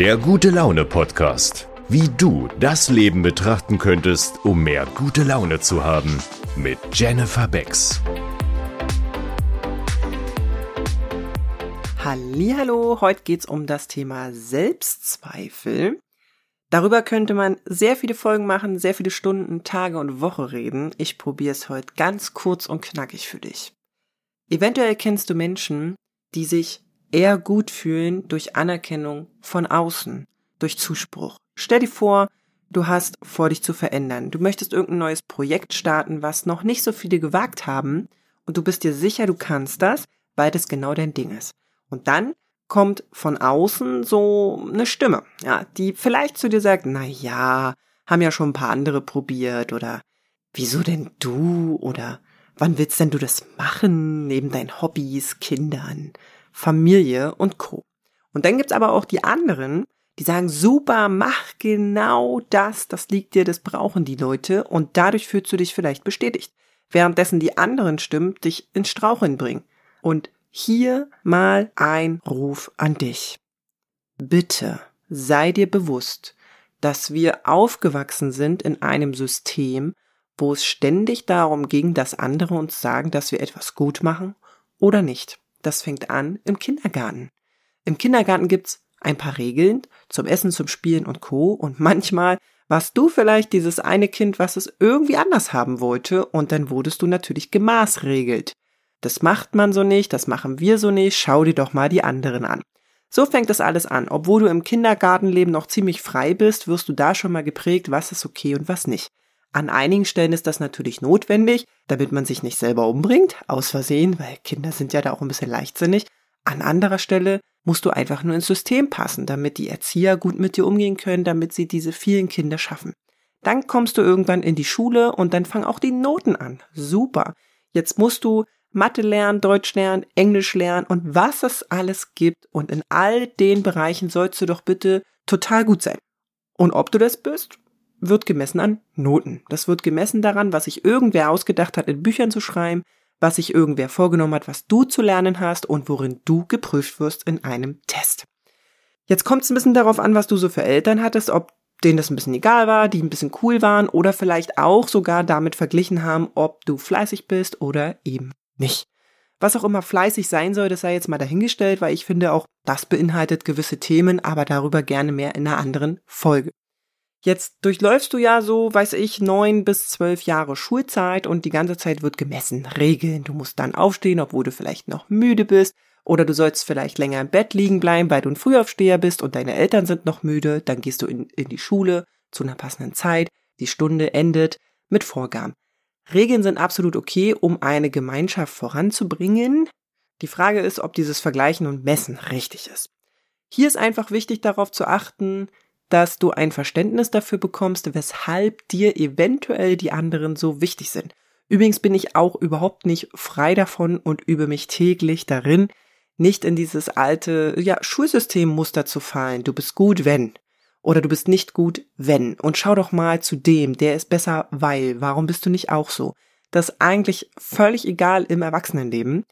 Der gute Laune Podcast. Wie du das Leben betrachten könntest, um mehr gute Laune zu haben. Mit Jennifer Becks. Hallo, heute geht's um das Thema Selbstzweifel. Darüber könnte man sehr viele Folgen machen, sehr viele Stunden, Tage und Woche reden. Ich probiere es heute ganz kurz und knackig für dich. Eventuell kennst du Menschen, die sich eher gut fühlen durch Anerkennung von außen, durch Zuspruch. Stell dir vor, du hast vor, dich zu verändern. Du möchtest irgendein neues Projekt starten, was noch nicht so viele gewagt haben, und du bist dir sicher, du kannst das, weil das genau dein Ding ist. Und dann kommt von außen so eine Stimme, ja, die vielleicht zu dir sagt, na ja, haben ja schon ein paar andere probiert oder wieso denn du oder wann willst denn du das machen neben deinen Hobbys, Kindern, Familie und Co. Und dann gibt's aber auch die anderen, die sagen, super, mach genau das, das liegt dir, das brauchen die Leute und dadurch fühlst du dich vielleicht bestätigt. Währenddessen die anderen Stimmen dich ins Straucheln bringen. Und hier mal ein Ruf an dich. Bitte sei dir bewusst, dass wir aufgewachsen sind in einem System, wo es ständig darum ging, dass andere uns sagen, dass wir etwas gut machen oder nicht. Das fängt an im Kindergarten. Im Kindergarten gibt's ein paar Regeln zum Essen, zum Spielen und Co. Und manchmal warst du vielleicht dieses eine Kind, was es irgendwie anders haben wollte, und dann wurdest du natürlich gemaßregelt. Das macht man so nicht, das machen wir so nicht, schau dir doch mal die anderen an. So fängt das alles an. Obwohl du im Kindergartenleben noch ziemlich frei bist, wirst du da schon mal geprägt, was ist okay und was nicht. An einigen Stellen ist das natürlich notwendig, damit man sich nicht selber umbringt, aus Versehen, weil Kinder sind ja da auch ein bisschen leichtsinnig. An anderer Stelle musst du einfach nur ins System passen, damit die Erzieher gut mit dir umgehen können, damit sie diese vielen Kinder schaffen. Dann kommst du irgendwann in die Schule und dann fangen auch die Noten an. Super. Jetzt musst du Mathe lernen, Deutsch lernen, Englisch lernen und was es alles gibt. Und in all den Bereichen sollst du doch bitte total gut sein. Und ob du das bist, wird gemessen an Noten. Das wird gemessen daran, was sich irgendwer ausgedacht hat, in Büchern zu schreiben, was sich irgendwer vorgenommen hat, was du zu lernen hast und worin du geprüft wirst in einem Test. Jetzt kommt es ein bisschen darauf an, was du so für Eltern hattest, ob denen das ein bisschen egal war, die ein bisschen cool waren oder vielleicht auch sogar damit verglichen haben, ob du fleißig bist oder eben nicht. Was auch immer fleißig sein soll, das sei jetzt mal dahingestellt, weil ich finde auch, das beinhaltet gewisse Themen, aber darüber gerne mehr in einer anderen Folge. Jetzt durchläufst du ja so, weiß ich, neun bis zwölf Jahre Schulzeit und die ganze Zeit wird gemessen, Regeln. Du musst dann aufstehen, obwohl du vielleicht noch müde bist. Oder du sollst vielleicht länger im Bett liegen bleiben, weil du ein Frühaufsteher bist und deine Eltern sind noch müde. Dann gehst du in, in die Schule zu einer passenden Zeit. Die Stunde endet mit Vorgaben. Regeln sind absolut okay, um eine Gemeinschaft voranzubringen. Die Frage ist, ob dieses Vergleichen und Messen richtig ist. Hier ist einfach wichtig darauf zu achten, dass du ein Verständnis dafür bekommst, weshalb dir eventuell die anderen so wichtig sind. Übrigens bin ich auch überhaupt nicht frei davon und übe mich täglich darin, nicht in dieses alte ja, Schulsystemmuster zu fallen. Du bist gut, wenn oder du bist nicht gut, wenn. Und schau doch mal zu dem, der ist besser, weil. Warum bist du nicht auch so? Das ist eigentlich völlig egal im Erwachsenenleben.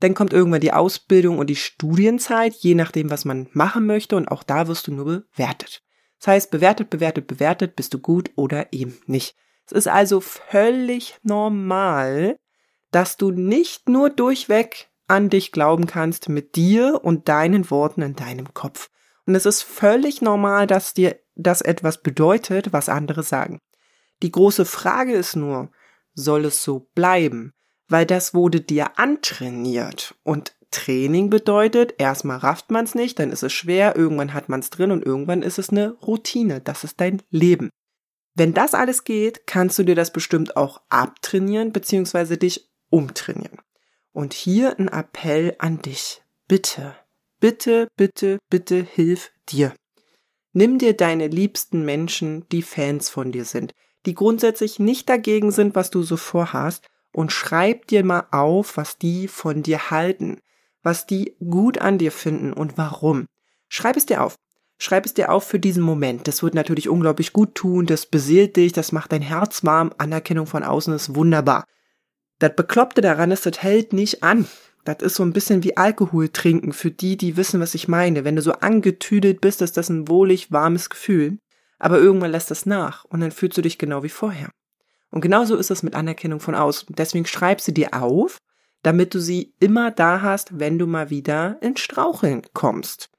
Dann kommt irgendwann die Ausbildung und die Studienzeit, je nachdem, was man machen möchte, und auch da wirst du nur bewertet. Das heißt, bewertet, bewertet, bewertet, bist du gut oder eben nicht. Es ist also völlig normal, dass du nicht nur durchweg an dich glauben kannst mit dir und deinen Worten in deinem Kopf. Und es ist völlig normal, dass dir das etwas bedeutet, was andere sagen. Die große Frage ist nur, soll es so bleiben? Weil das wurde dir antrainiert. Und Training bedeutet, erstmal rafft man es nicht, dann ist es schwer, irgendwann hat man es drin und irgendwann ist es eine Routine. Das ist dein Leben. Wenn das alles geht, kannst du dir das bestimmt auch abtrainieren bzw. dich umtrainieren. Und hier ein Appell an dich. Bitte Bitte, bitte, bitte hilf dir. Nimm dir deine liebsten Menschen, die Fans von dir sind, die grundsätzlich nicht dagegen sind, was du so vorhast, und schreib dir mal auf, was die von dir halten, was die gut an dir finden und warum. Schreib es dir auf. Schreib es dir auf für diesen Moment. Das wird natürlich unglaublich gut tun, das beseelt dich, das macht dein Herz warm, Anerkennung von außen ist wunderbar. Das Bekloppte daran ist, das hält nicht an Das ist so ein bisschen wie Alkohol trinken für die, die wissen, was ich meine. Wenn du so angetüdelt bist, ist das ein wohlig warmes Gefühl. Aber irgendwann lässt das nach und dann fühlst du dich genau wie vorher. Und genauso ist es mit Anerkennung von außen. Deswegen schreib sie dir auf, damit du sie immer da hast, wenn du mal wieder ins Straucheln kommst.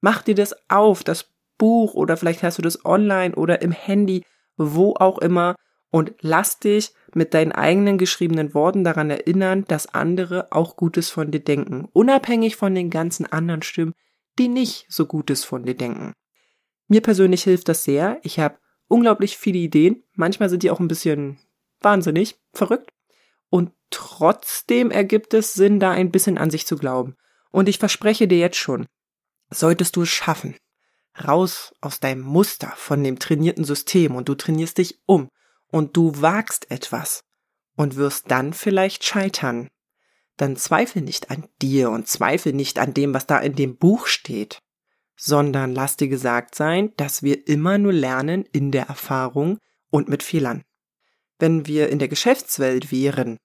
Mach dir das auf, das Buch oder vielleicht hast du das online oder im Handy, wo auch immer und lass dich mit deinen eigenen geschriebenen Worten daran erinnern, dass andere auch Gutes von dir denken, unabhängig von den ganzen anderen Stimmen, die nicht so Gutes von dir denken. Mir persönlich hilft das sehr. Ich habe unglaublich viele Ideen. Manchmal sind die auch ein bisschen wahnsinnig, verrückt. Und trotzdem ergibt es Sinn, da ein bisschen an sich zu glauben. Und ich verspreche dir jetzt schon, solltest du es schaffen, raus aus deinem Muster von dem trainierten System und du trainierst dich um und du wagst etwas und wirst dann vielleicht scheitern, dann zweifel nicht an dir und zweifel nicht an dem, was da in dem Buch steht, sondern lass dir gesagt sein, dass wir immer nur lernen in der Erfahrung und mit Fehlern. Wenn wir in der Geschäftswelt wären,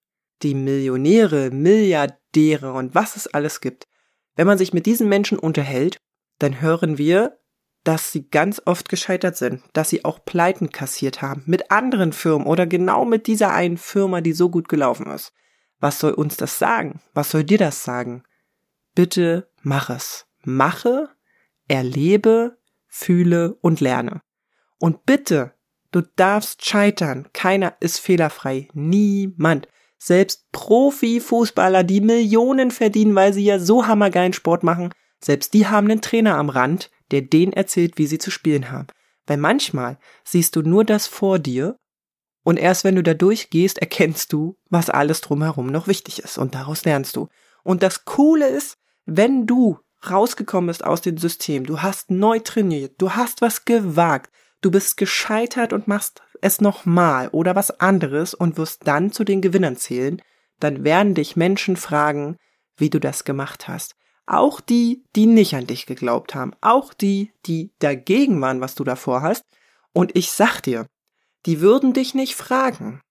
die Millionäre, Milliardäre und was es alles gibt, wenn man sich mit diesen Menschen unterhält, dann hören wir, dass sie ganz oft gescheitert sind, dass sie auch Pleiten kassiert haben mit anderen Firmen oder genau mit dieser einen Firma, die so gut gelaufen ist. Was soll uns das sagen? Was soll dir das sagen? Bitte mach es. Mache, erlebe, fühle und lerne. Und bitte, du darfst scheitern. Keiner ist fehlerfrei. Niemand. Selbst Profifußballer, die Millionen verdienen, weil sie ja so hammergeilen Sport machen, selbst die haben einen Trainer am Rand, der denen erzählt, wie sie zu spielen haben. Weil manchmal siehst du nur das vor dir und erst wenn du da durchgehst, erkennst du, was alles drumherum noch wichtig ist und daraus lernst du. Und das Coole ist, wenn du rausgekommen bist aus dem System, du hast neu trainiert, du hast was gewagt, du bist gescheitert und machst es nochmal oder was anderes und wirst dann zu den Gewinnern zählen, dann werden dich Menschen fragen, wie du das gemacht hast. Auch die, die nicht an dich geglaubt haben. Auch die, die dagegen waren, was du davor hast. Und ich sag dir, die würden dich nicht fragen,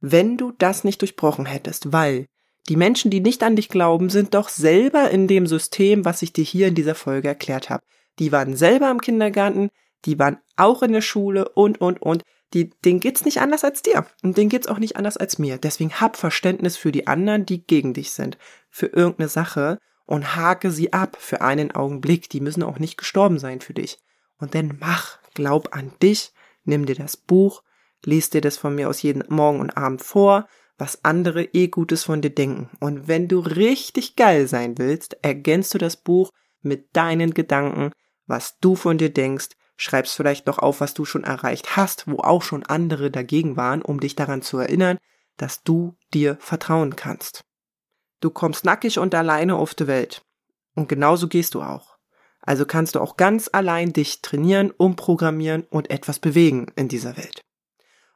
wenn du das nicht durchbrochen hättest, weil die Menschen, die nicht an dich glauben, sind doch selber in dem System, was ich dir hier in dieser Folge erklärt habe. Die waren selber im Kindergarten, die waren auch in der Schule und, und, und. Die, denen geht's nicht anders als dir. Und denen geht's auch nicht anders als mir. Deswegen hab Verständnis für die anderen, die gegen dich sind. Für irgendeine Sache und hake sie ab für einen Augenblick. Die müssen auch nicht gestorben sein für dich. Und dann mach, glaub an dich, nimm dir das Buch, lies dir das von mir aus jeden Morgen und Abend vor, was andere eh Gutes von dir denken. Und wenn du richtig geil sein willst, ergänzt du das Buch mit deinen Gedanken, was du von dir denkst, schreibst vielleicht noch auf, was du schon erreicht hast, wo auch schon andere dagegen waren, um dich daran zu erinnern, dass du dir vertrauen kannst. Du kommst nackig und alleine auf die Welt. Und genauso gehst du auch. Also kannst du auch ganz allein dich trainieren, umprogrammieren und etwas bewegen in dieser Welt.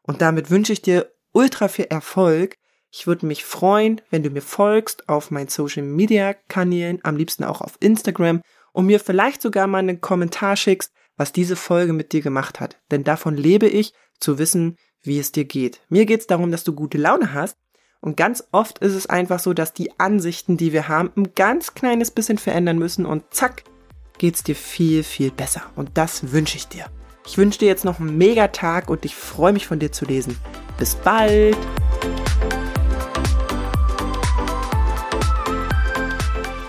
Und damit wünsche ich dir ultra viel Erfolg. Ich würde mich freuen, wenn du mir folgst auf meinen Social Media Kanälen, am liebsten auch auf Instagram und mir vielleicht sogar mal einen Kommentar schickst, was diese Folge mit dir gemacht hat. Denn davon lebe ich, zu wissen, wie es dir geht. Mir geht es darum, dass du gute Laune hast und ganz oft ist es einfach so, dass die Ansichten, die wir haben, ein ganz kleines bisschen verändern müssen und zack, geht's dir viel, viel besser. Und das wünsche ich dir. Ich wünsche dir jetzt noch einen mega Tag und ich freue mich von dir zu lesen. Bis bald!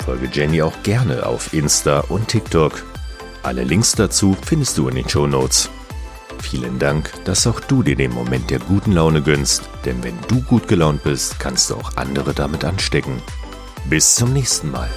Folge Jenny auch gerne auf Insta und TikTok. Alle Links dazu findest du in den Show Notes. Vielen Dank, dass auch du dir den Moment der guten Laune gönnst, denn wenn du gut gelaunt bist, kannst du auch andere damit anstecken. Bis zum nächsten Mal.